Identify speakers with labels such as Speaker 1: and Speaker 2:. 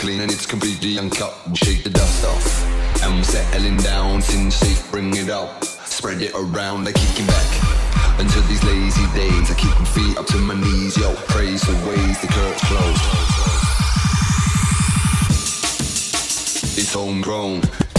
Speaker 1: clean and it's completely uncut. Shake the dust off. And I'm settling down, sin safe, bring it up. Spread it around, I kicking back. Until these lazy days, I keep my feet up to my knees, yo. Praise the ways, the curtains closed. It's homegrown.